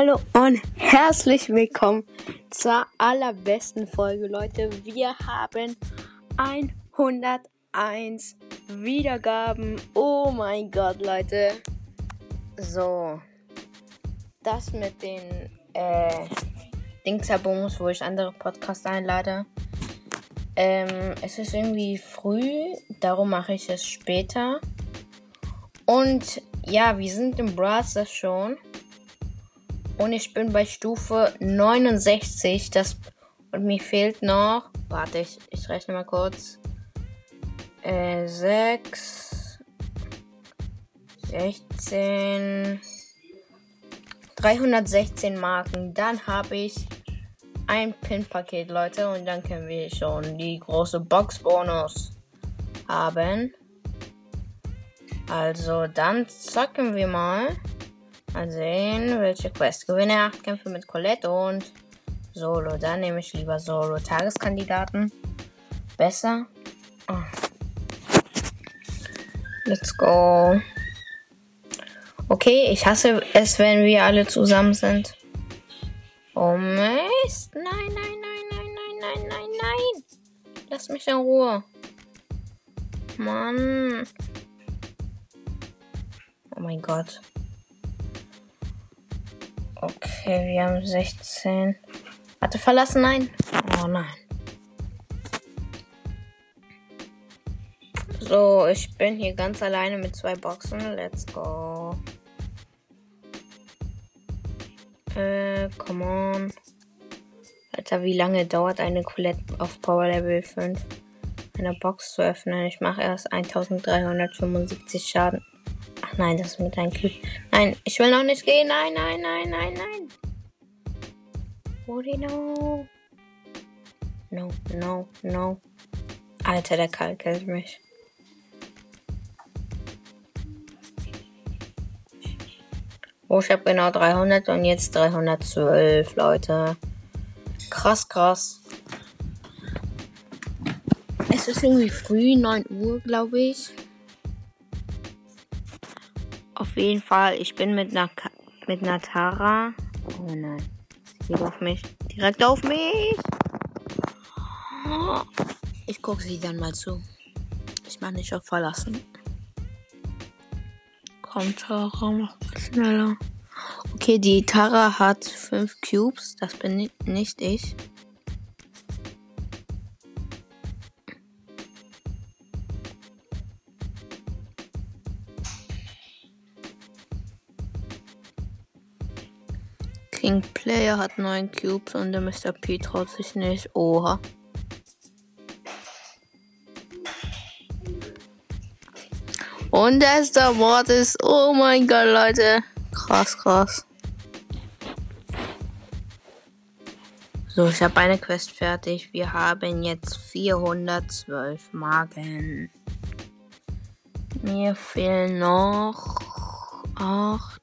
Hallo und herzlich willkommen zur allerbesten Folge, Leute. Wir haben 101 Wiedergaben. Oh mein Gott, Leute. So. Das mit den äh, Dingsabons, wo ich andere Podcasts einlade. Ähm, es ist irgendwie früh, darum mache ich es später. Und ja, wir sind im Browser schon. Und ich bin bei Stufe 69. Das, und mir fehlt noch. Warte, ich, ich rechne mal kurz. Äh, 6. 16. 316 Marken. Dann habe ich ein Pin-Paket, Leute. Und dann können wir schon die große Box-Bonus haben. Also, dann zocken wir mal. Mal sehen, welche Quest. Gewinne 8 Kämpfe mit Colette und Solo. Dann nehme ich lieber Solo. Tageskandidaten. Besser. Oh. Let's go. Okay, ich hasse es, wenn wir alle zusammen sind. Oh Mist. Nein, nein, nein, nein, nein, nein, nein, nein. Lass mich in Ruhe. Mann. Oh mein Gott. Okay, wir haben 16. Warte, verlassen? Nein. Oh nein. So, ich bin hier ganz alleine mit zwei Boxen. Let's go. Äh, come on. Alter, wie lange dauert eine Colette auf Power Level 5? Eine Box zu öffnen. Ich mache erst 1375 Schaden. Ach nein, das ist mit einem Cube. Nein, ich will noch nicht gehen. Nein, nein, nein, nein, nein. Woody, no. No, no, no. Alter, der Karl killt mich. Oh, ich habe genau 300 und jetzt 312, Leute. Krass, krass. Es ist irgendwie früh, 9 Uhr, glaube ich. Jeden Fall, ich bin mit einer, mit einer Tara. Oh nein. Sie geht auf mich. Direkt auf mich. Ich gucke sie dann mal zu. Ich mache nicht auf verlassen. Komm, Tara, mach schneller. Okay, die Tara hat 5 Cubes. Das bin nicht ich. King Player hat 9 Cubes und der Mr. P traut sich nicht. Oha. Und der Star Mortis. Oh mein Gott, Leute. Krass, krass. So, ich habe eine Quest fertig. Wir haben jetzt 412 Marken. Mir fehlen noch 8.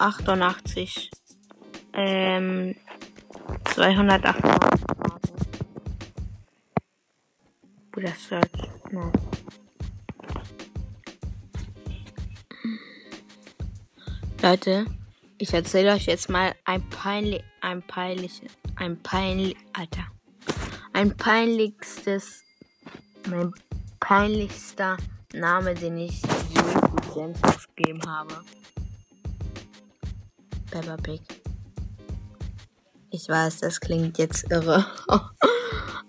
88. Ähm, 288. Bruder Search. No. Leute, ich erzähle euch jetzt mal ein peinlich, ein peinlich, ein peinlich, Alter, ein peinlichstes, mein peinlichster Name, den ich je gegeben habe. Peppa Pig. Ich weiß, das klingt jetzt irre.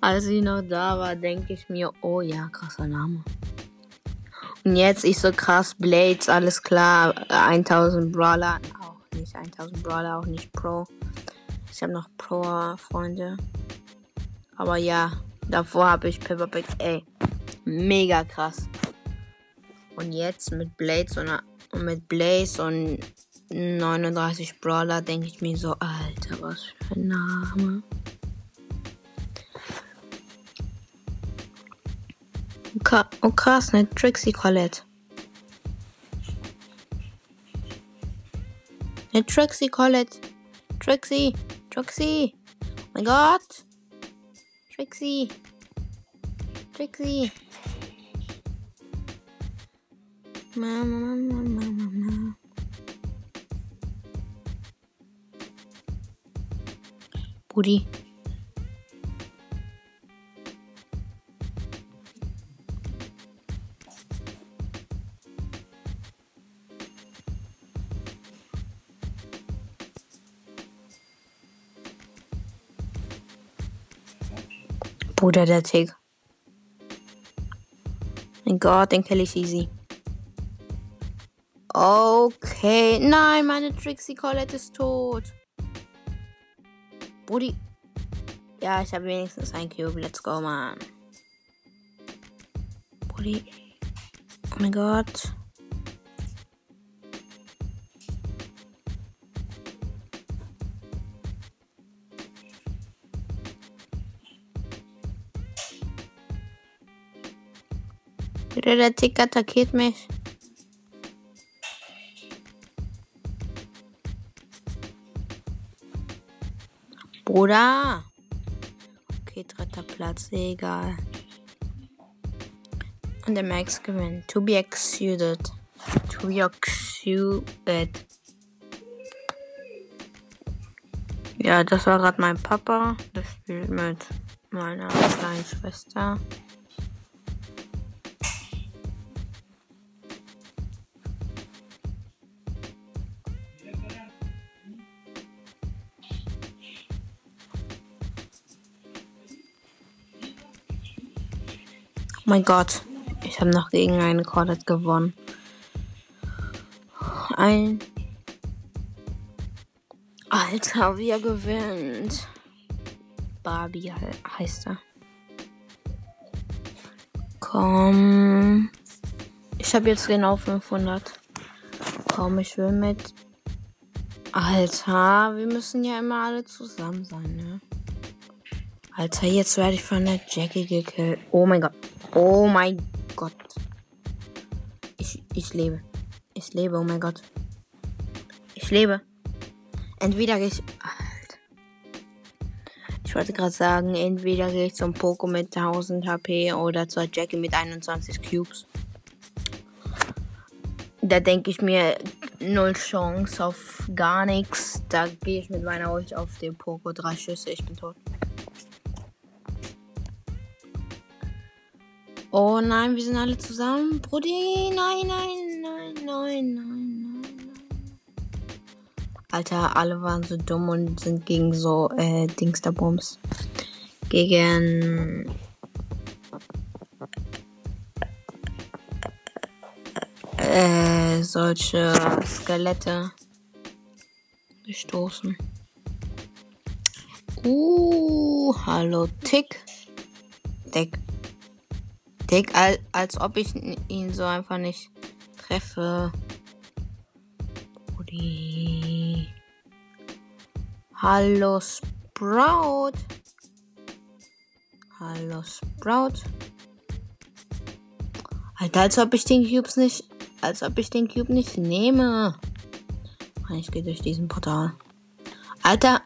Als ich noch da war, denke ich mir, oh ja, krasser Name. Und jetzt ich so krass, Blades, alles klar, 1000 Brawler, auch nicht 1000 Brawler, auch nicht Pro. Ich habe noch Pro-Freunde. Aber ja, davor habe ich Peppa Pig, ey, mega krass. Und jetzt mit Blades und mit Blaze und 39 Brawler denke ich mir so, Alter, was für ein Name. oh krass, eine Trixie Colette. Eine Trixie Colette. Trixie. Trixie. Oh mein Gott. Trixie. Trixie. Mama, Mama, Mama, Mama. Buddy. Bruder, der Tick. Mein Gott, den kill ich easy. Okay. Nein, meine Trixie Colette ist tot. Brudi. Ja, ich habe wenigstens ein Cube. Let's go, man. Brudi. Oh mein Gott. Der Tick attackiert mich. Bruder. Okay, dritter Platz, egal. Und der Max gewinnt. To be exuded. To be exuded. Ja, das war gerade mein Papa. Der spielt mit meiner kleinen Schwester. Mein Gott. Ich habe noch gegen einen Cordet gewonnen. Ein. Alter, wie er gewinnt. Barbie heißt er. Komm. Ich habe jetzt den auf 500. Komm, ich will mit. Alter, wir müssen ja immer alle zusammen sein, ne? Alter, jetzt werde ich von der Jackie gekillt. Oh mein Gott. Oh mein Gott. Ich, ich lebe. Ich lebe, oh mein Gott. Ich lebe. Entweder gehe ich. Alter. Ich wollte gerade sagen, entweder gehe ich zum Poco mit 1000 HP oder zur Jackie mit 21 Cubes. Da denke ich mir, null Chance auf gar nichts. Da gehe ich mit meiner Ult auf den Poco. Drei Schüsse, ich bin tot. Oh nein, wir sind alle zusammen. Brudi, nein, nein, nein, nein, nein, nein. Alter, alle waren so dumm und sind gegen so äh, Dingsterbums. Gegen äh, solche Skelette gestoßen. Uh, hallo Tick. Tick. Dick, als ob ich ihn so einfach nicht treffe. Rudi. Hallo Sprout. Hallo Sprout. Alter, als ob ich den Cubes nicht. Als ob ich den Cube nicht nehme. Ich gehe durch diesen Portal. Alter.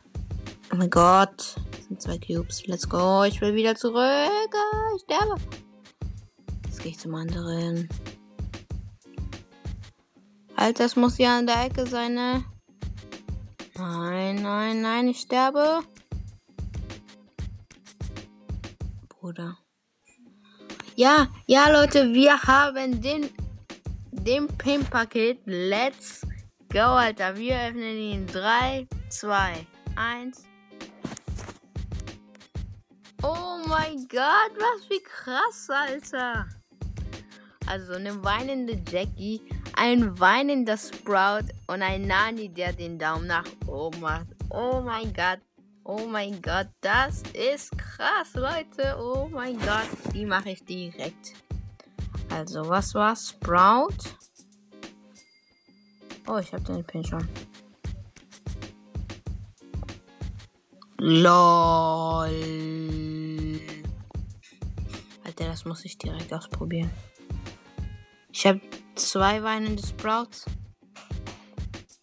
Oh mein Gott. Das sind zwei Cubes. Let's go. Ich will wieder zurück. Ich sterbe gehe zum anderen. Halt, das muss ja an der Ecke sein, ne? Nein, nein, nein, ich sterbe. Bruder. Ja, ja, Leute, wir haben den, den Pin-Paket. Let's go, Alter. Wir öffnen ihn. 3, 2, 1. Oh mein Gott, was wie krass, Alter. Also eine weinende Jackie, ein weinender Sprout und ein Nani, der den Daumen nach oben macht. Oh mein Gott. Oh mein Gott, das ist krass, Leute. Oh mein Gott, die mache ich direkt. Also, was war Sprout? Oh, ich habe den Pin schon. LOL. Alter, das muss ich direkt ausprobieren. Ich habe zwei weinende Sprouts.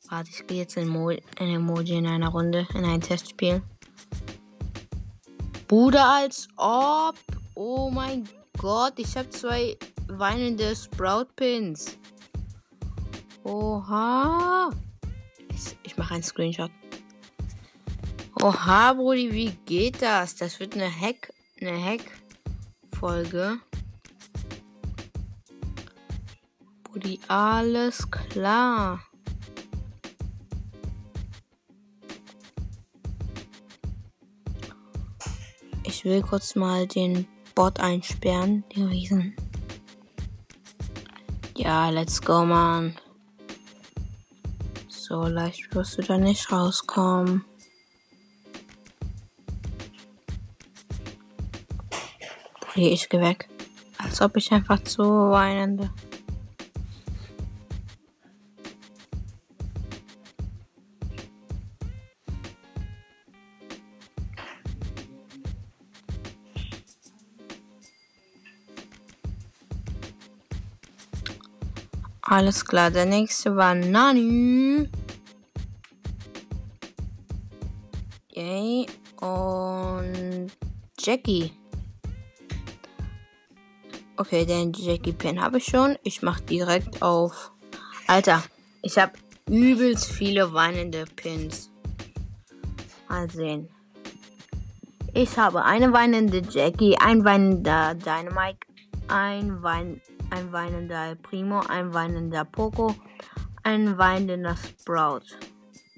Warte, ich gehe jetzt in, Mo in Emoji in einer Runde, in ein Testspiel. Bruder, als ob. Oh mein Gott, ich habe zwei weinende Sprout-Pins. Oha. Ich, ich mache einen Screenshot. Oha, Brudi, wie geht das? Das wird eine Hack, eine Hack-Folge. Brudi, alles klar. Ich will kurz mal den Bot einsperren, den Riesen. Ja, let's go, man. So leicht wirst du da nicht rauskommen. Okay, ich geh weg. Als ob ich einfach zu weinende. Alles klar, der nächste war Nani. Yay. Und Jackie. Okay, den Jackie Pin habe ich schon. Ich mache direkt auf. Alter, ich habe übelst viele weinende Pins. Mal sehen. Ich habe eine weinende Jackie, ein weinender Dynamite, ein Wein ein weinender Primo, ein weinender Poco, ein weinender Sprout.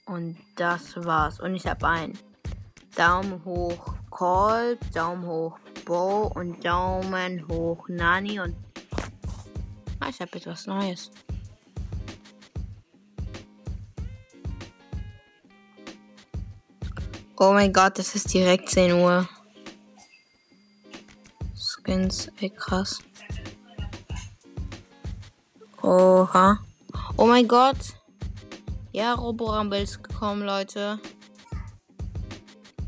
Und das war's. Und ich habe einen Daumen hoch Colt, Daumen hoch Bo und Daumen hoch Nani und ah, ich habe etwas Neues. Oh mein Gott, das ist direkt 10 Uhr. Skins, ey krass. Oha. Oh mein Gott. Ja, Roborumble ist gekommen, Leute.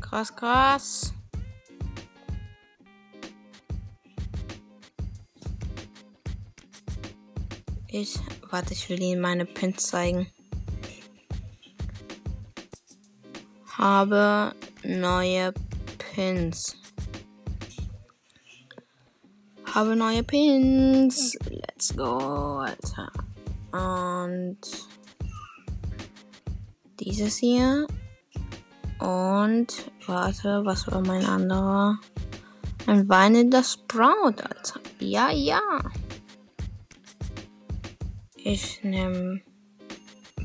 Krass, krass. Ich, warte, ich will Ihnen meine Pins zeigen. Habe neue Pins. Habe neue Pins. Let's go, Alter. Und dieses hier. Und warte, was war mein anderer? Ein weinender Sprout, Alter. Ja, ja. Ich nehme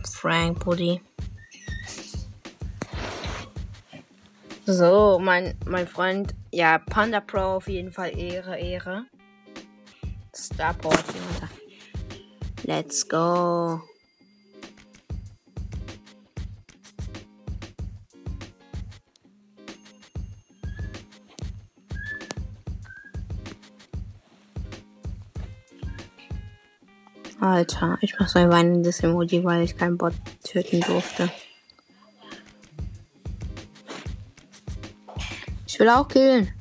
Frank Buddy. So, mein, mein Freund, ja, Panda Pro auf jeden Fall Ehre, Ehre. Starport. Let's go. Alter, ich mach so ein weinendes Emoji, weil ich keinen Bot töten durfte. Ich will auch killen.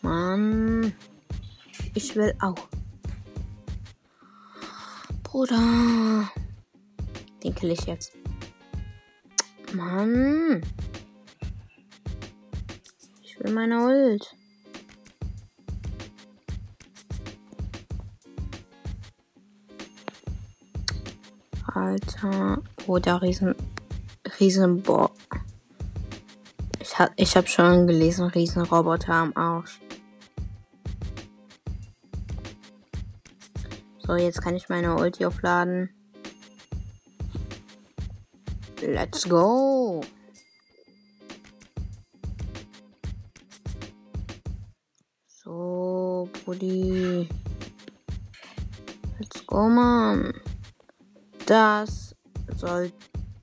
Mann. Ich will auch. Bruder. Den kill ich jetzt. Mann. Ich will meine Ult. Alter. Oh, der Riesen. Riesenbock. Ich hab, ich hab schon gelesen, Riesenroboter am Arsch. So, jetzt kann ich meine Ulti aufladen. Let's go. So, Brudi. Let's go, Mann. Das soll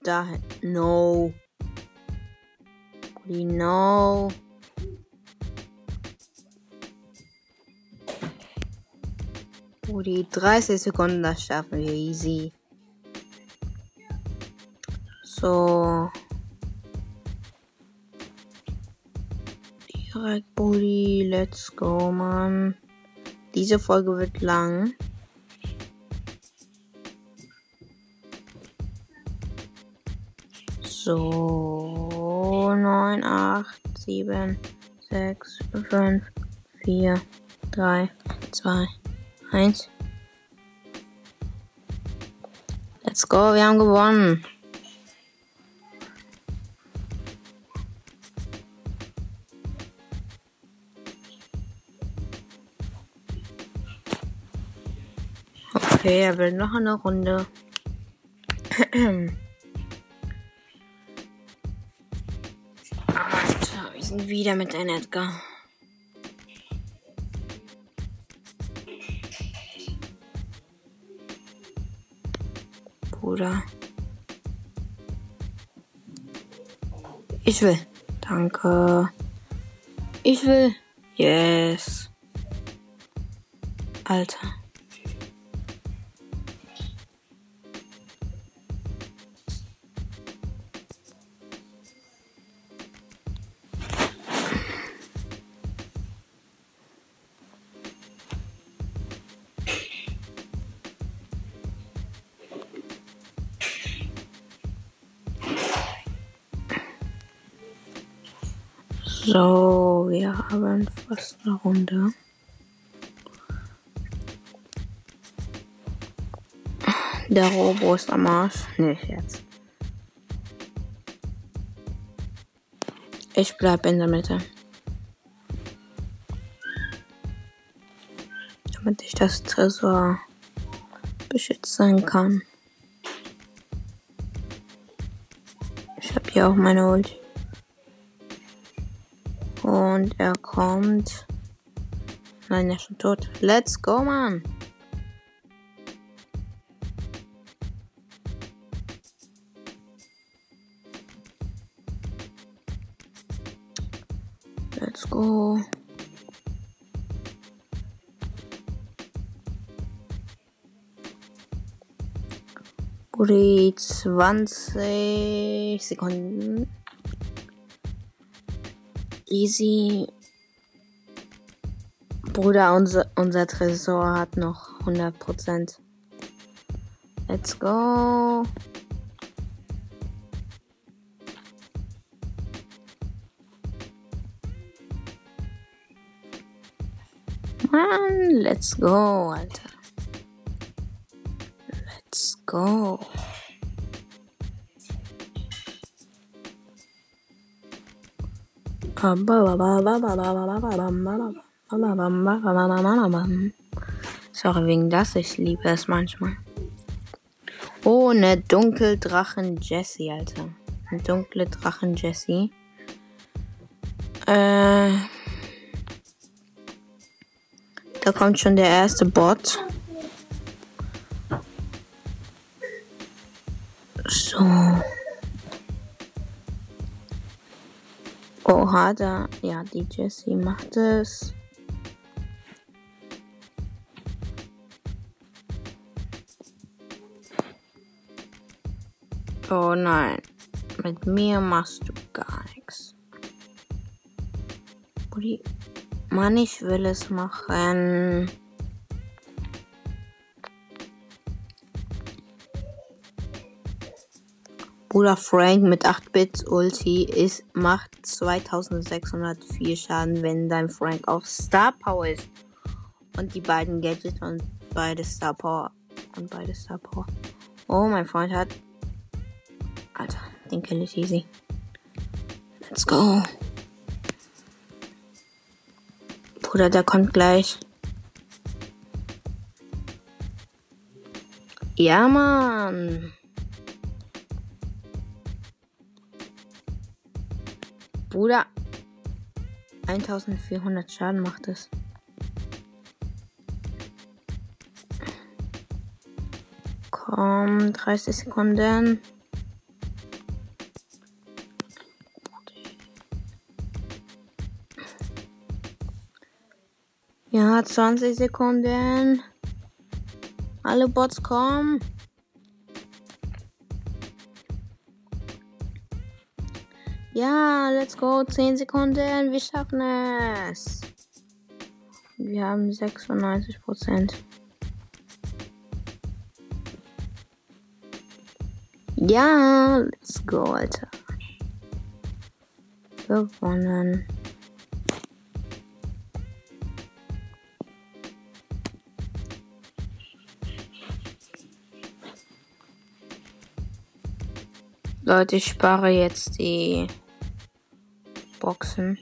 dahin. No. Brudi, no. Oh, die 30 Sekunden, das schaffen wir easy. So. Direkt Bully, let's go, man. Diese Folge wird lang. So. 9, 8, 7, 6, 5, 4, 3, 2, Eins. Let's go, wir haben gewonnen. Okay, er will noch eine Runde. Alter, wir sind wieder mit einem Edgar. Bruder. Ich will. Danke. Ich will. Yes. Alter. Eine Runde. Der Robo ist am Arsch. Nee, jetzt. Ich bleib in der Mitte. Damit ich das Tresor beschützen kann. Ich habe hier auch meine Ulti. Und er kommt. Nein, er ist schon tot. Let's go, Mann. Let's go. Buri 20 Sekunden. Easy. Bruder, unser, unser Tresor hat noch 100%. Let's go. Mann, let's go, Alter. Let's go. Sorry wegen das, ich liebe es manchmal. Oh, ne Dunkeldrachen Jessie, Alter. Eine dunkle Drachen Jessie. Äh. Da kommt schon der erste Bot. So. Oha, da. Ja, die Jessie macht es. Oh nein. Mit mir machst du gar nichts. Mann, ich will es machen. Bruder Frank mit 8-Bit Ulti ist, macht 2604 Schaden, wenn dein Frank auf Star Power ist. Und die beiden Gadgets und beide Star Power. Und beide Star Power. Oh, mein Freund hat. Alter, den kill ich easy. Let's go. Bruder, der kommt gleich. Ja, Mann. Bruder. 1400 Schaden macht es. Komm, 30 Sekunden. Ja, 20 Sekunden. Alle Bots kommen. Ja, let's go. 10 Sekunden. Wir schaffen es. Wir haben 96 Prozent. Ja, let's go, Alter. Gewonnen. Leute, ich spare jetzt die Boxen.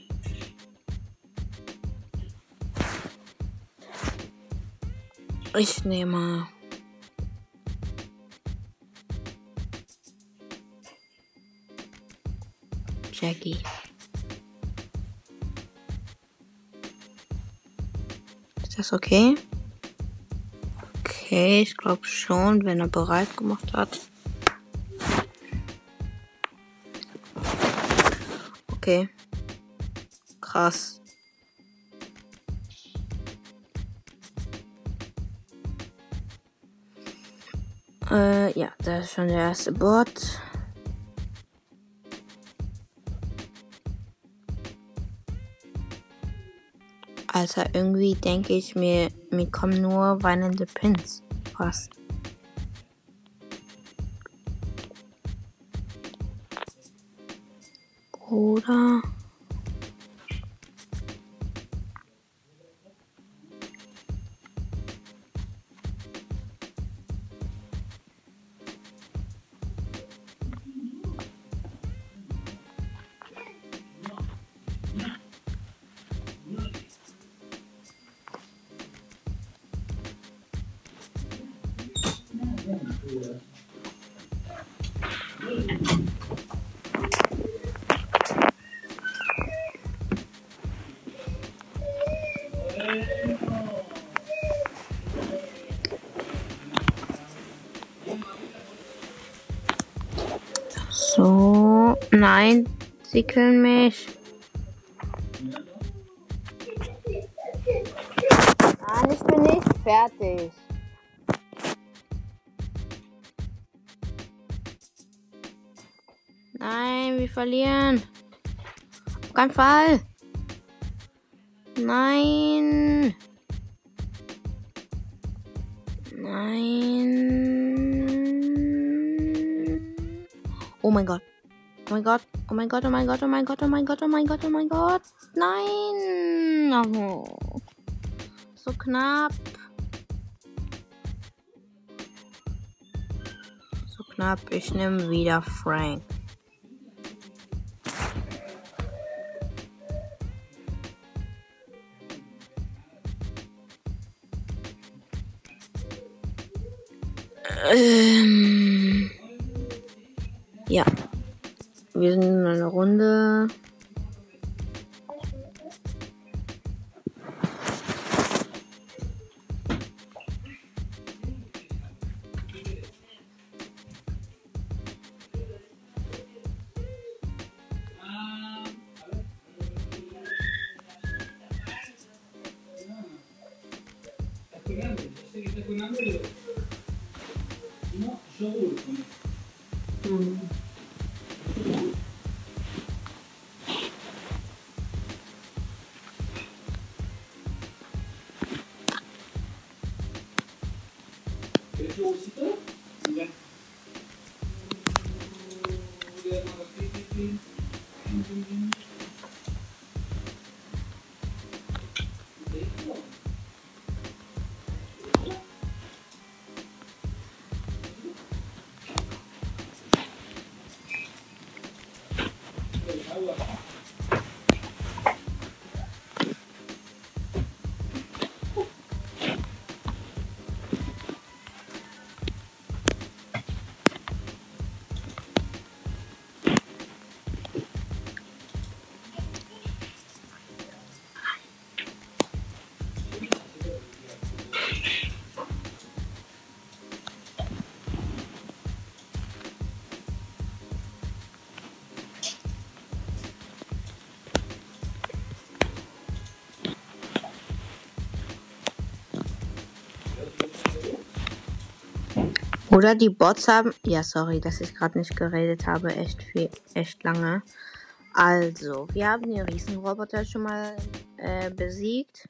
Ich nehme. Jackie. Ist das okay? Okay, ich glaube schon, wenn er bereit gemacht hat. Okay. Krass. Äh, ja, da ist schon der erste Bot. Alter, irgendwie denke ich mir, mir kommen nur weinende Pins. Fast. 嗯 So, nein, sie killen mich. Nein, ich bin nicht fertig. Nein, wir verlieren. Auf keinen Fall. Nein. Nein. Mein Gott. Oh mein Gott. Oh mein Gott. Oh mein Gott. Oh mein Gott. Oh mein Gott. Oh mein Gott. Oh mein Gott. Nein. Oh. So knapp. So knapp. Ich nehme wieder Frank. Ähm, ja. Wir sind in einer Runde. Oder die Bots haben. Ja, sorry, dass ich gerade nicht geredet habe. Echt viel, echt lange. Also, wir haben den Riesenroboter schon mal äh, besiegt.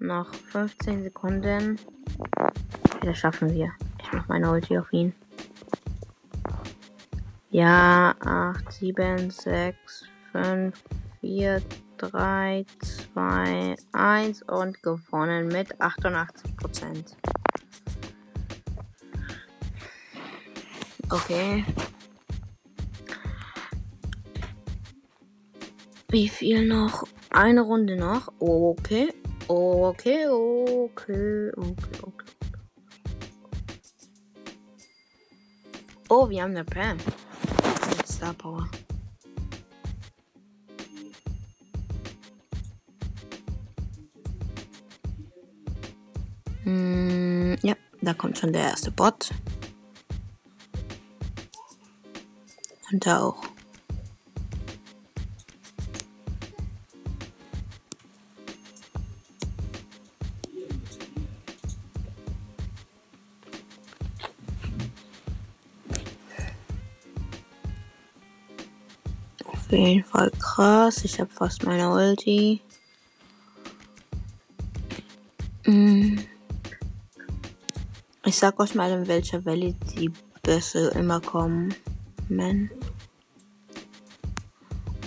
Noch 15 Sekunden. Das schaffen wir. Ich mach meine Ulti auf ihn. Ja, 8, 7, 6, 5, 4, 3, 2, 1 und gewonnen mit 88 Prozent. Okay. Wie viel noch? Eine Runde noch. Okay. Okay, okay, okay, okay. Oh, wir haben eine Pam. Mit Star Power. Mm, ja, da kommt schon der erste Bot. Und da auch. Auf jeden Fall krass. Ich habe fast meine Ulti. Mm. Ich sag euch mal, in welcher Welle die Bösse immer kommen. Man.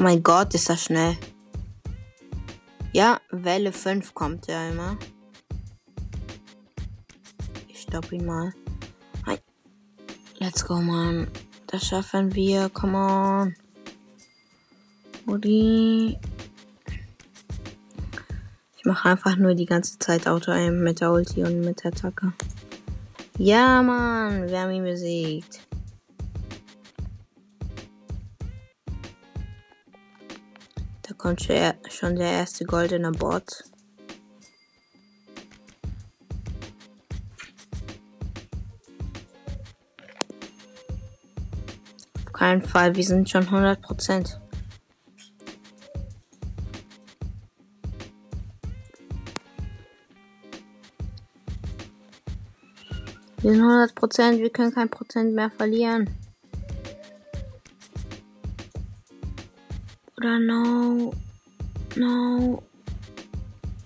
Mein Gott, ist das schnell. Ja, Welle 5 kommt ja immer. Ich stopp ihn mal. Hi. Let's go, man. Das schaffen wir. Come on. Udi. Ich mache einfach nur die ganze Zeit Auto-Aim mit der Ulti und mit der Attacke. Ja, Mann. Wir haben ihn besiegt. Kommt schon der erste goldene Bot. Auf keinen Fall, wir sind schon 100 Prozent. Wir sind 100 Prozent, wir können kein Prozent mehr verlieren. Oder no. No.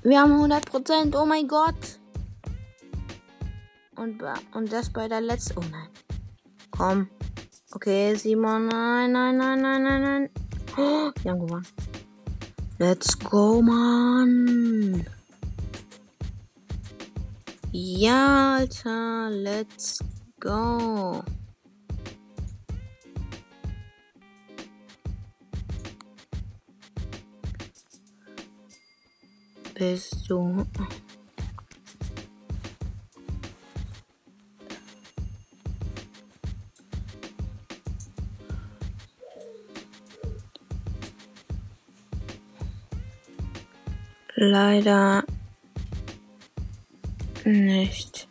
Wir haben 100 Prozent, oh mein Gott. Und, und das bei der letzten. Oh nein. Komm. Okay, Simon. Nein, nein, nein, nein, nein, nein. Oh, wir haben gewonnen. Let's go, Mann. Ja, Alter, let's go. Bist du. Leider nicht.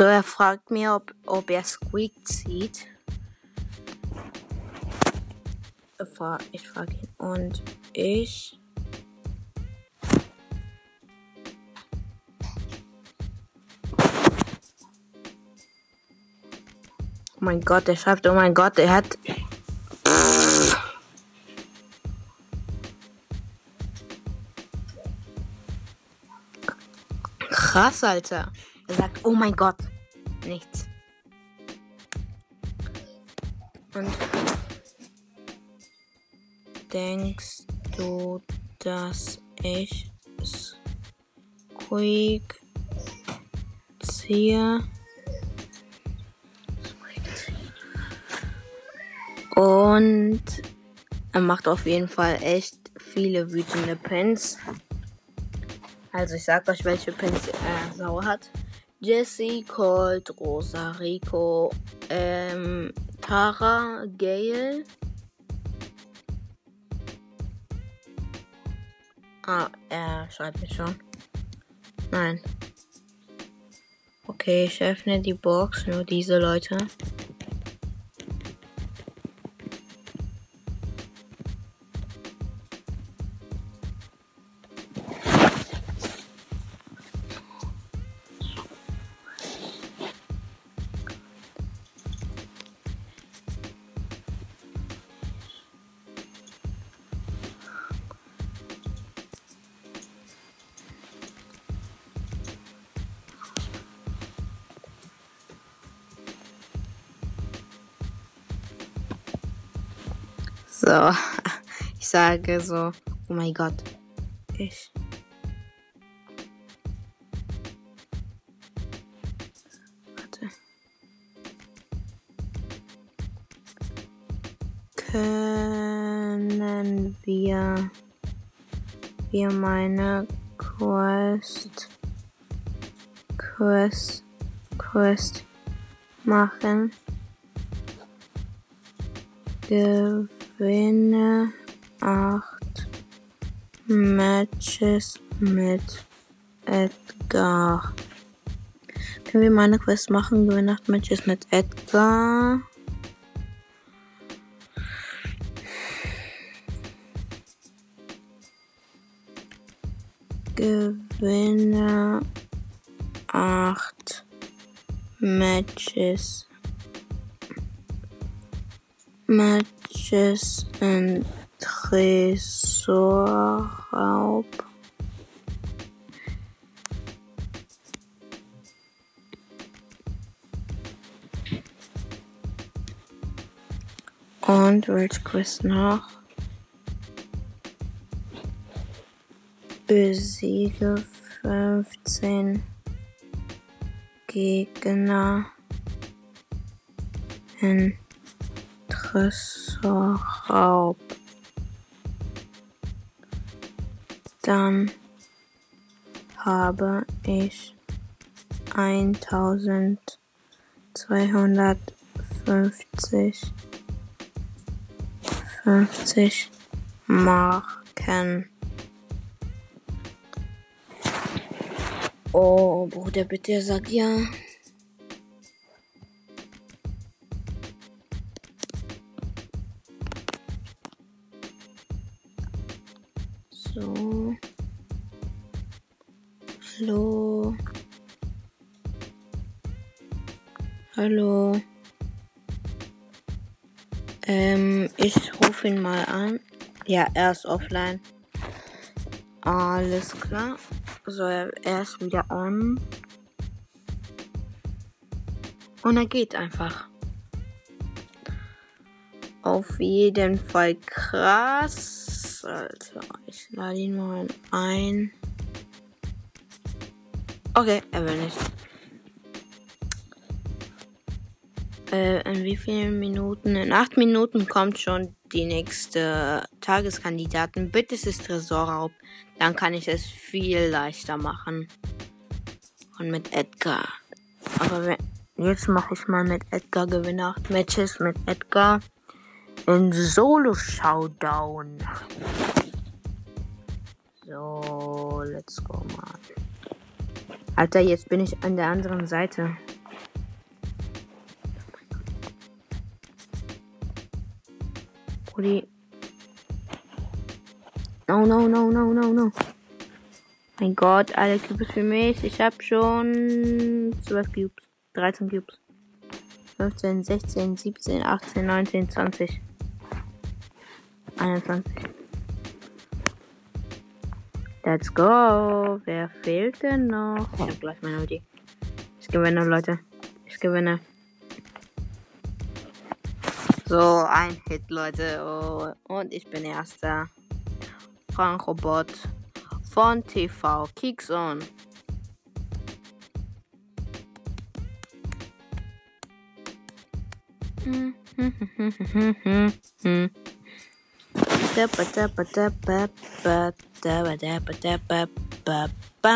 So, er fragt mir, ob, ob er Squeak zieht. Ich frage ihn. Und ich Oh mein Gott, der schreibt, oh mein Gott, er hat. Krass, Alter. Er sagt, oh mein Gott. Nichts. Und denkst du, dass ich Squeak ziehe? Und er macht auf jeden Fall echt viele wütende Pins. Also ich sag euch, welche Pins er sauer hat. Jesse, Colt, Rosa, Rico, ähm, Tara, Gail. Ah, er schreibt mir schon. Nein. Okay, ich öffne die Box, nur diese Leute. So, ich sage so, oh mein Gott, ich. Warte. Können wir, wir meine Quest, Quest, Quest machen? Gewinne acht Matches mit Edgar. Können wir meine Quest machen? Gewinne acht Matches mit Edgar. Gewinne acht Matches. Matches in Tresorraub. Und welche Quest noch? Besiege 15 Gegner in Tresorraub. Dann habe ich 1250 50 Marken. Oh, Bruder, bitte sag ja. Hallo. Ähm, ich rufe ihn mal an. Ja, er ist offline. Alles klar. So, er ist wieder on. Und er geht einfach. Auf jeden Fall krass. Alter, ich lade ihn mal ein. Okay, er will nicht. Äh, in wie vielen Minuten? In acht Minuten kommt schon die nächste Tageskandidaten. Bitte ist es Tresorraub. Dann kann ich es viel leichter machen. Und mit Edgar. Aber wenn, jetzt mache ich mal mit Edgar Gewinne 8 Matches mit Edgar. In Solo Showdown. So, let's go mal. Alter, jetzt bin ich an der anderen Seite. Brudi. No, no, no, no, no, no. Mein Gott, alle Cubes für mich. Ich habe schon 12 Cubes. 13 Cubes. 15, 16, 17, 18, 19, 20. 21. Let's go. Wer fehlt denn noch? Ich hab gleich meine Ulti. Ich gewinne, Leute. Ich gewinne. So, ein Hit, Leute. Oh, und ich bin erster. Frank Robot von TV. Kicks on.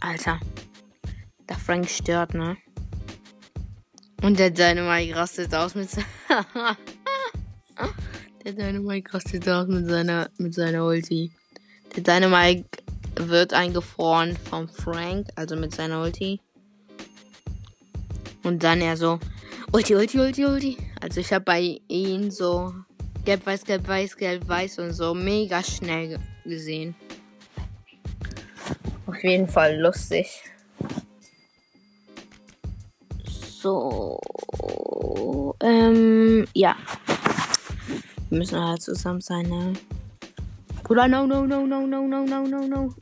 Alter. Der Frank stört, ne? Und der Dynamite rastet aus mit Der Dynamite rastet aus mit seiner mit seiner Ulti. Der Dynamite wird eingefroren vom Frank, also mit seiner Ulti. Und dann er so Ulti, Ulti, Ulti, Ulti. Also ich habe bei ihm so gelb, weiß, gelb, weiß, gelb, weiß und so mega schnell gesehen. Auf jeden Fall lustig. So. Ähm, ja. Wir müssen halt zusammen sein, ne? Bruder, no, no, no, no, no, no, no, no, no.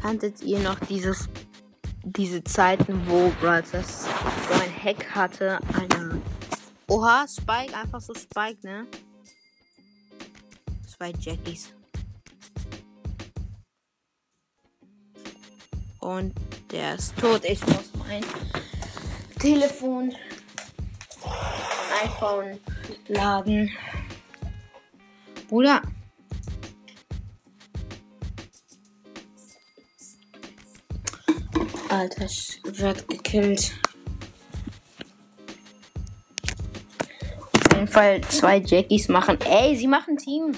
Kanntet ihr noch dieses, diese Zeiten, wo Brothers so ein Hack hatte? Eine. Oha, Spike, einfach so Spike, ne? Zwei Jackies. Und der ist tot. Ich muss mein Telefon, iPhone laden. Bruder. Alter, ich werd gekillt. Auf jeden Fall zwei Jackies machen. Ey, sie machen Team.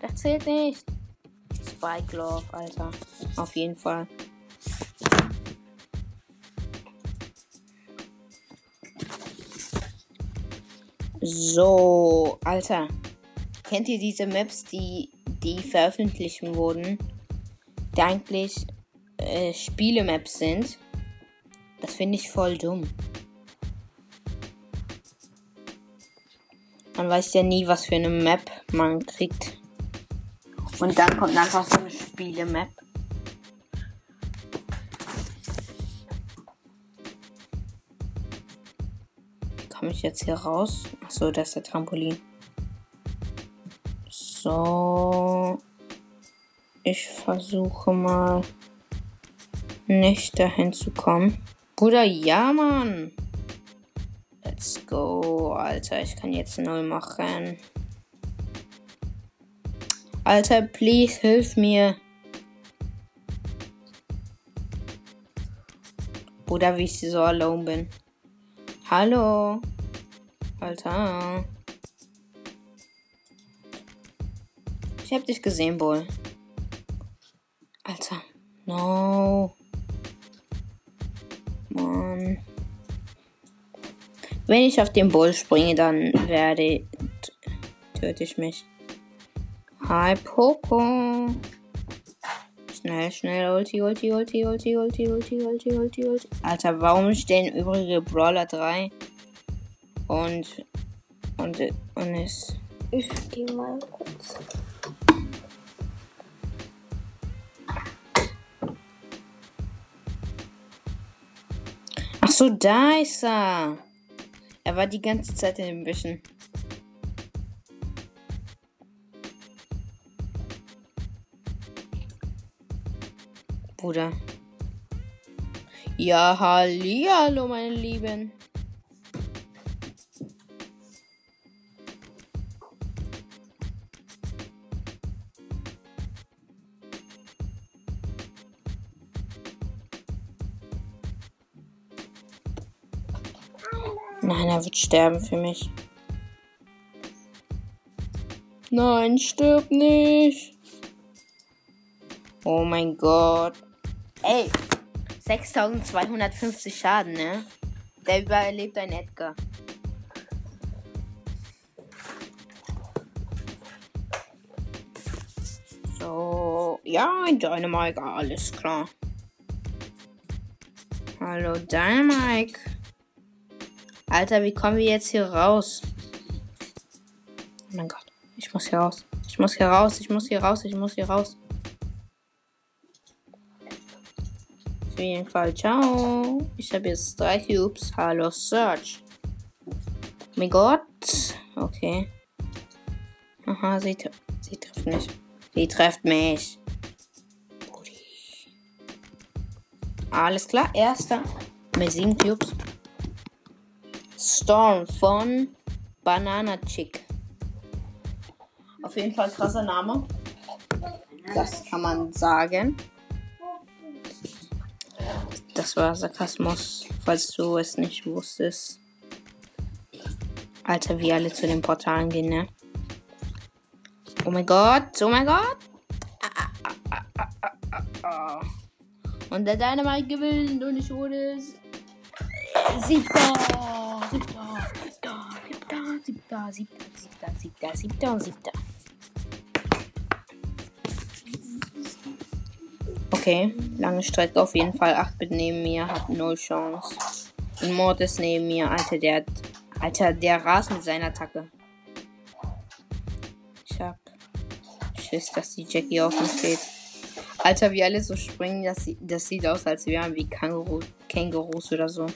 Das zählt nicht. Spike Love, Alter. Auf jeden Fall. So, Alter. Kennt ihr diese Maps, die, die veröffentlicht wurden? Die eigentlich äh, Spiele-Maps sind? Das finde ich voll dumm. Man weiß ja nie, was für eine Map man kriegt. Und dann kommt einfach so eine Spiele-Map. Komme ich jetzt hier raus? Achso, das ist der Trampolin. So. Ich versuche mal nicht dahin zu kommen. Bruder, ja, Mann. Let's go, Alter. Ich kann jetzt null machen. Alter, please, hilf mir. Bruder, wie ich so alone bin. Hallo. Alter. Ich hab dich gesehen, Bull. Alter. No. Mann. Wenn ich auf den Bull springe, dann werde töte ich mich. Hi Poco. Schnell, schnell, Ulti, Ulti, Ulti, Ulti, Ulti, Ulti, Ulti, Ulti, Ulti. Alter, warum stehen übrige Brawler 3? Und. Und. Und es. Ich geh mal kurz. Ach so, da ist er. Er war die ganze Zeit in den Büschen. Bruder. Ja, hallo, meine Lieben. Sterben für mich. Nein, stirb nicht. Oh mein Gott. Ey, 6250 Schaden, ne? Der überlebt ein Edgar. So, ja, ein Dynamike, alles klar. Hallo, Dynamike. Alter, wie kommen wir jetzt hier raus? Oh mein Gott, ich muss hier raus. Ich muss hier raus, ich muss hier raus, ich muss hier raus. Auf jeden Fall, ciao. Ich habe jetzt drei Cubes. Hallo, Search. Oh mein Gott. Okay. Aha, sie, sie trifft mich. Sie trifft mich. Alles klar, erster. Mit sieben Cubes. Storm von Banana Chick. Auf jeden Fall krasser Name. Das kann man sagen. Das war Sarkasmus, falls du es nicht wusstest. Alter, wie alle zu den Portalen gehen, ne? Oh mein Gott, oh mein Gott. Ah, ah, ah. Und der Dynamite gewinnt und ich wurde s- siebter. Siebter, siebter, siebter, siebter, siebter, siebter, siebter, siebter. Okay, lange Strecke auf jeden Fall. 8-Bit neben mir hat null Chance. Und Mord ist neben mir. Alter, der hat. Alter, der rast mit seiner Attacke. Ich hab Schiss, dass die Jackie auf mich geht. Alter, wie alle so springen, das, das sieht aus, als wären wie Känguru, Kängurus oder so.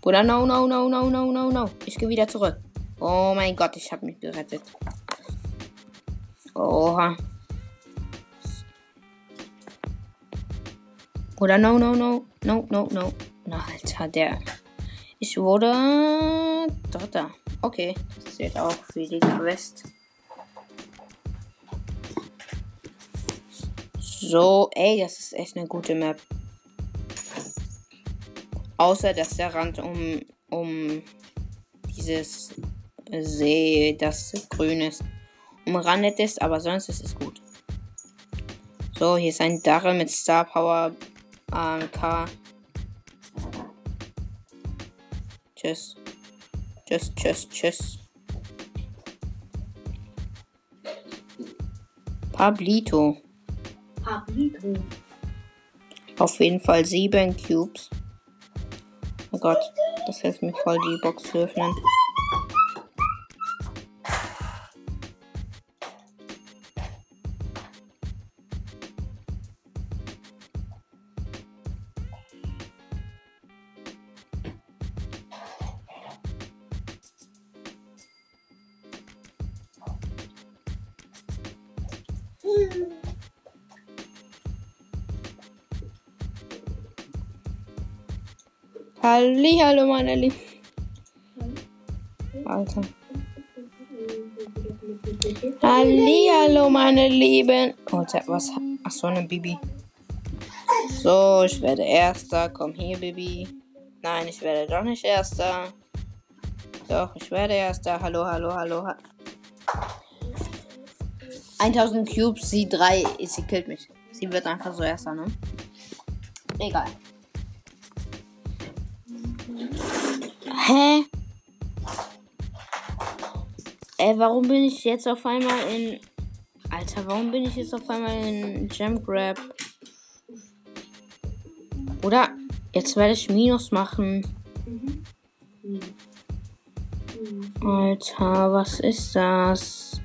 Bruder, no, no, no, no, no, no, no. Ich gehe wieder zurück. Oh mein Gott, ich habe mich gerettet. Oha. Oder no, no, no, no, no, no. Na, Alter, der. Ich wurde Dritter. Okay, das zählt auch für die Quest. So, ey, das ist echt eine gute Map. Außer, dass der Rand um, um dieses See, das grün ist, umrandet ist, aber sonst ist es gut. So, hier ist ein Darrell mit Star Power AMK. Tschüss. Tschüss, tschüss, tschüss. Pablito. Pablito. Auf jeden Fall sieben Cubes. Oh Gott, das hilft mir voll, die Box zu öffnen. Hallo, meine Lieben. Alter. Hallo, meine Lieben. Oh, was? Ach so, eine Bibi. So, ich werde Erster. Komm hier, Bibi. Nein, ich werde doch nicht Erster. Doch, ich werde Erster. Hallo, hallo, hallo. 1000 Cubes, sie 3. Sie killt mich. Sie wird einfach so Erster, ne? Egal. Hä? Ey, warum bin ich jetzt auf einmal in. Alter, warum bin ich jetzt auf einmal in Gem Grab? Oder? Jetzt werde ich Minus machen. Alter, was ist das?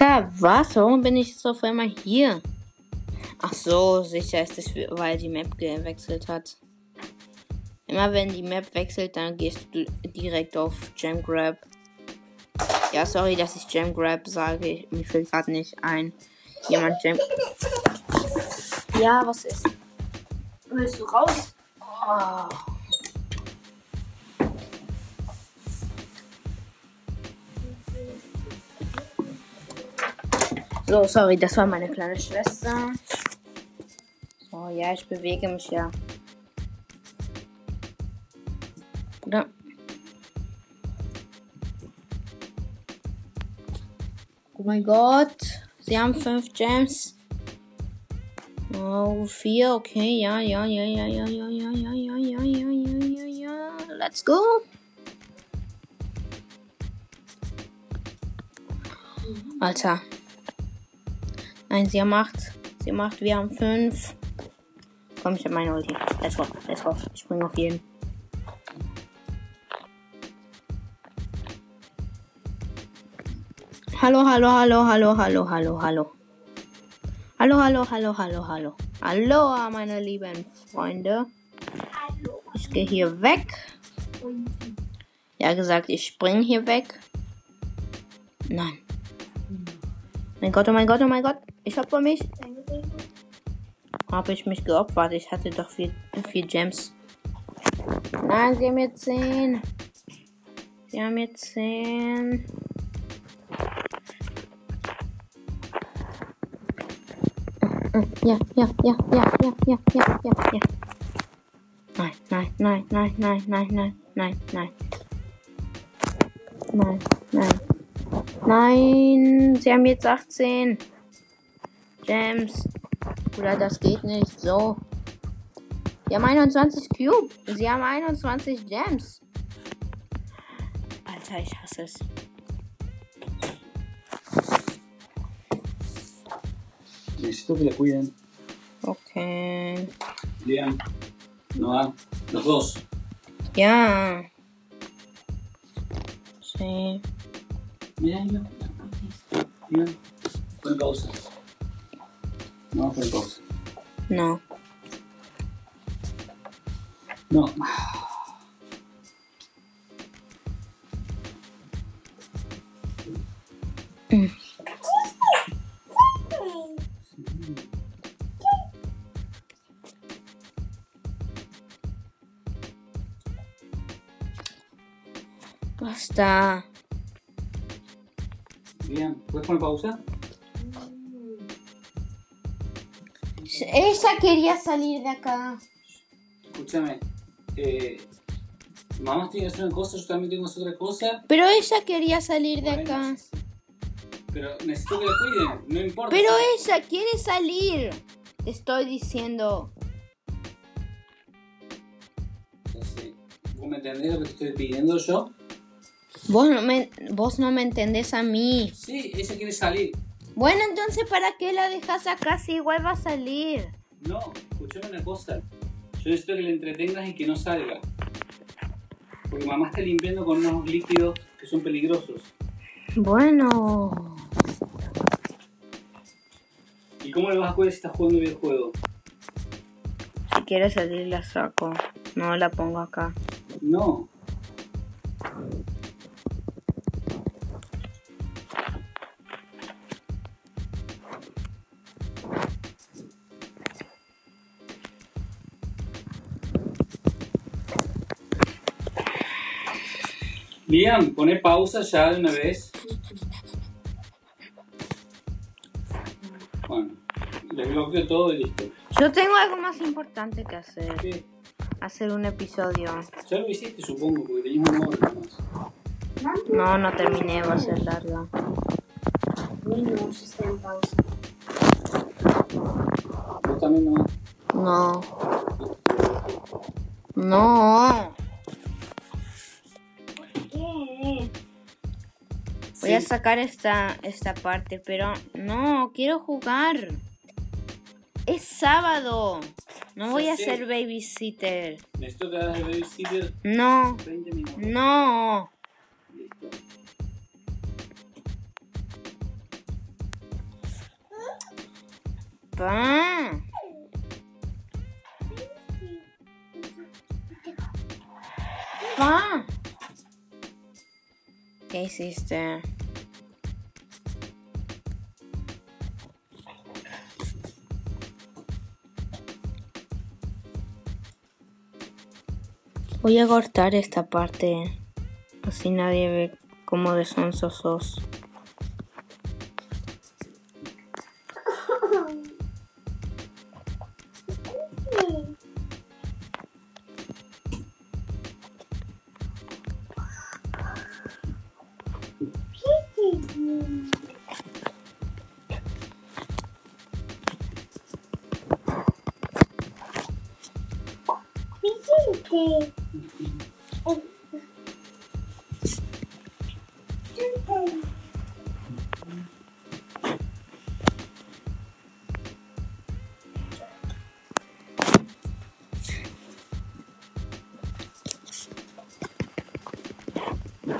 Alter, was? Warum bin ich jetzt auf einmal hier? Ach so, sicher ist es, weil die Map gewechselt hat. Immer wenn die Map wechselt, dann gehst du direkt auf Jam Grab. Ja, sorry, dass ich Jam Grab sage. Mir fällt gerade nicht ein. Jemand Jam. Ja, was ist? Willst du raus? Oh. So, sorry, das war meine kleine Schwester. So, ja, ich bewege mich ja. Oder? Oh mein Gott. Sie haben fünf Gems. Oh, vier, okay, ja, ja, ja, ja, ja, ja, ja, ja, ja, ja, ja, ja, ja, ja. Let's go. Alter. Nein, sie haben 8. Sie 8, wir haben 5. Komm, ich hab meine Ulti. Let's go, let's go. Ich spring auf jeden. Hallo, hallo, hallo, hallo, hallo, hallo, hallo. Hallo, hallo, hallo, hallo, hallo. Hallo, meine lieben Freunde. Ich gehe hier weg. Ja, gesagt, ich spring hier weg. Nein. Mein Gott, oh mein Gott, oh mein Gott. Ich opfer mich. Habe ich mich geopfert? Ich hatte doch vier, vier Gems. Nein, sie haben jetzt zehn. Sie haben jetzt zehn. Ja, ja, ja, ja, ja, ja, ja, ja, ja. Nein, nein, nein, nein, nein, nein, nein, nein, nein. Nein, nein. Nein, sie haben jetzt 18. Gems. Oder das geht nicht. So. Sie haben 21 Cube. Sie haben 21 Gems. Alter, ich hasse es. Necesito que le cuiden. Okay. Liam, Noah, los dos. Ja. Sí. Mira, mira. Por causa. No, por causa. No. No. Mm. Basta. Bien, ¿puedes poner pausa? Ella quería salir de acá. Escúchame. Eh, mamá tiene que hacer una cosa, yo también tengo que hacer otra cosa. Pero ella quería salir de Bueno, acá. Pero necesito que la cuiden, no importa. Pero ella quiere salir. Te estoy diciendo. Ya sé. ¿Vos me entendés lo que te estoy pidiendo yo? Vos no me, vos no me entendés a mí. Sí, ella quiere salir. Bueno, entonces, ¿para qué la dejas acá si igual va a salir? No, escúchame una cosa. Yo necesito que la entretengas y que no salga. Porque mamá está limpiando con unos líquidos que son peligrosos. Bueno. ¿Y cómo le vas a cuidar si estás jugando videojuego? Si quiere salir, la saco. No la pongo acá. No. Liam, pone pausa ya de una vez. Bueno, les bloqueo todo y listo. Yo tengo algo más importante que hacer. ¿Qué? Hacer un episodio. Ya lo hiciste, supongo, porque tenías una hora más. No, no terminé, va a ser larga. Windows está en pausa. Vos también no. No. No. Voy a sacar esta, esta parte, pero no, quiero jugar. Es sábado. No voy a ser babysitter. Necesito que hagas babysitter No, 20 minutos. no. Listo. Pa. Pa. ¿Qué hiciste? Voy a cortar esta parte. Así nadie ve cómo de sonsos sos.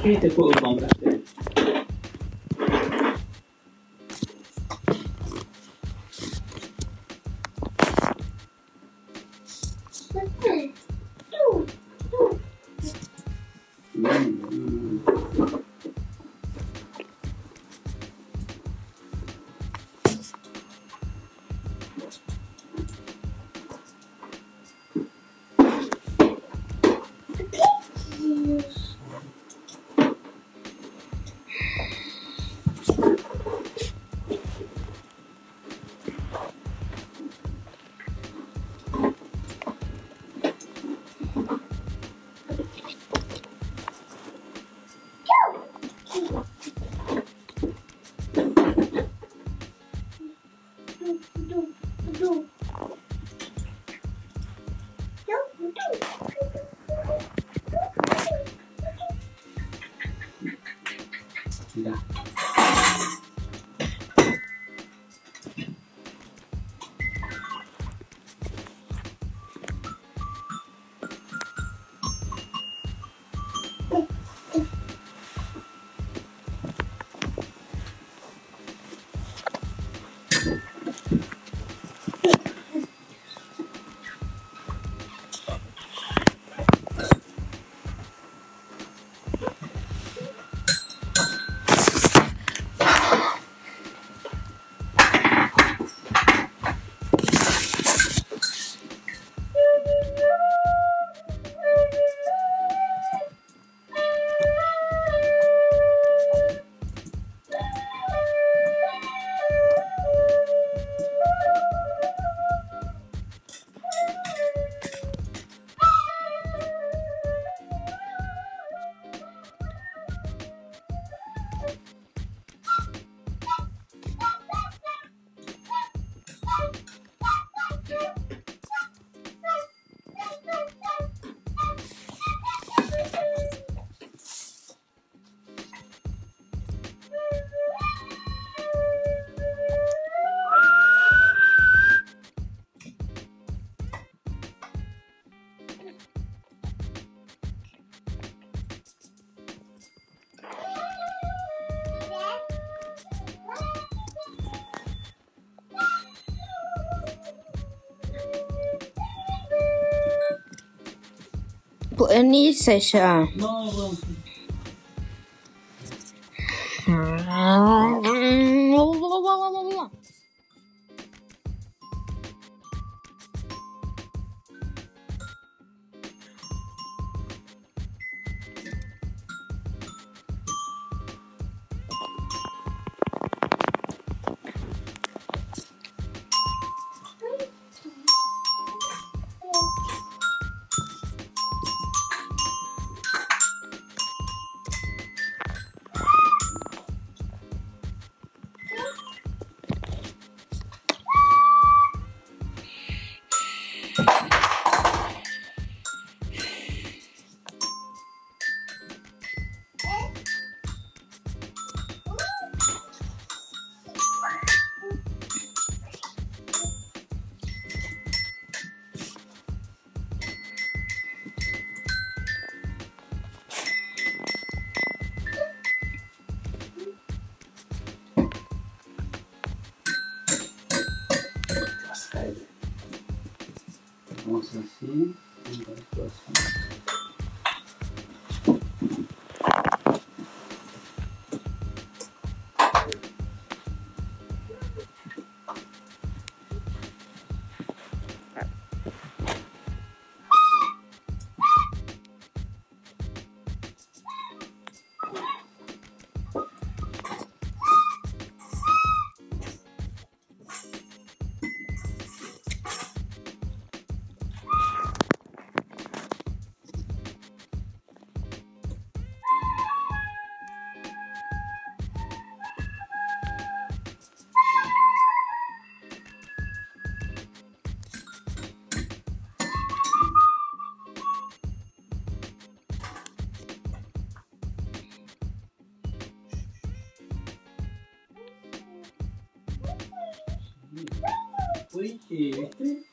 Twitter, Colombo. Anissa já. Não, não. Ah. ¿Viste?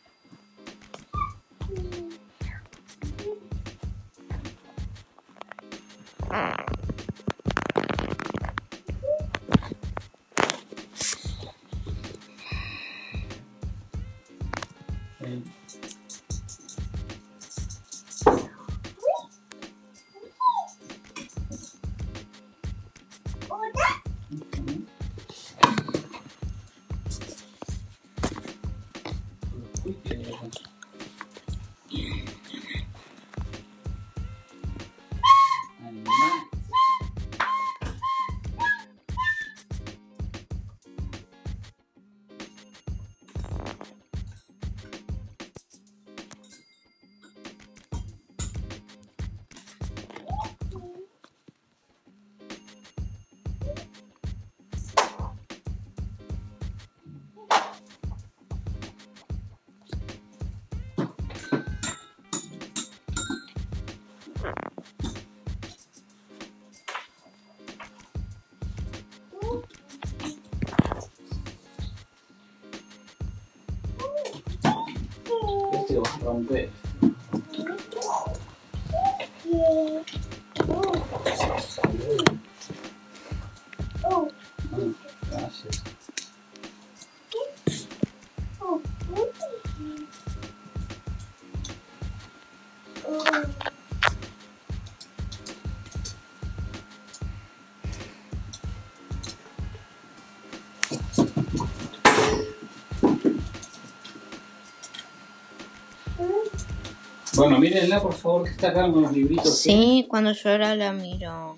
对 Bueno, mírenla por favor que está acá con los libritos. Sí, cuando llora la miro.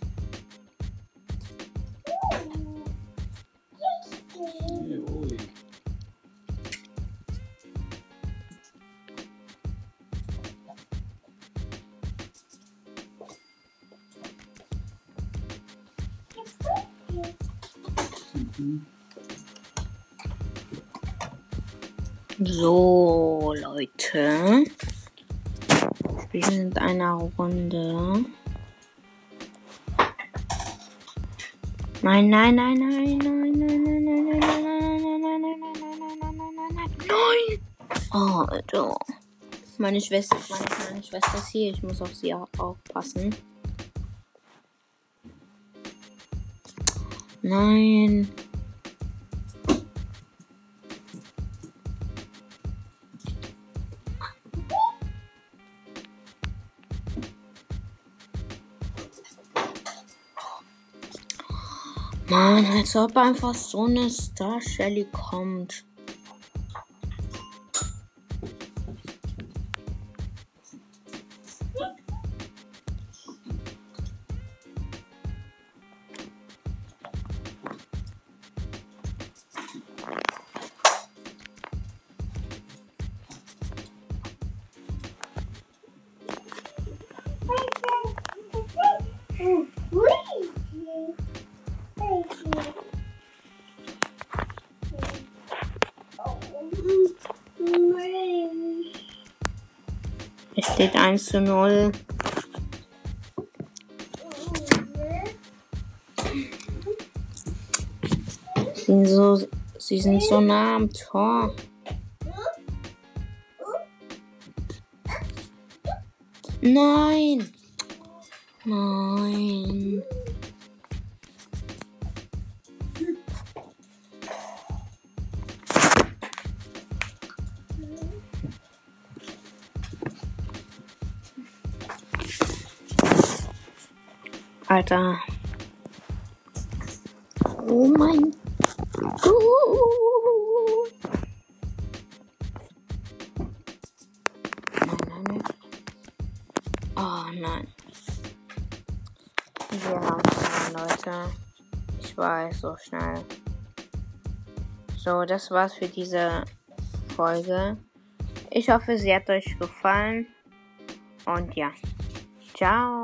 Einer Runde. Nein, nein, nein, nein, nein, nein, nein, nein, nein, nein, nein, nein, nein, nein, nein, nein, nein, nein, nein, nein. Nein! Oh, Alter. Meine Schwester, meine kleine Schwester ist hier. Ich muss auf sie au- aufpassen. Nein. Mann, als ob einfach so eine Star Shelly kommt. Steht 1 zu 0. Sie sind so, sie sind so nah am Tor. Nein! Nein! Alter. Oh mein Gott. Nein, nein, nein. Oh nein. Wir haben Leute. Ich weiß, so schnell. So, das war's für diese Folge. Ich hoffe, sie hat euch gefallen. Und ja. Ciao.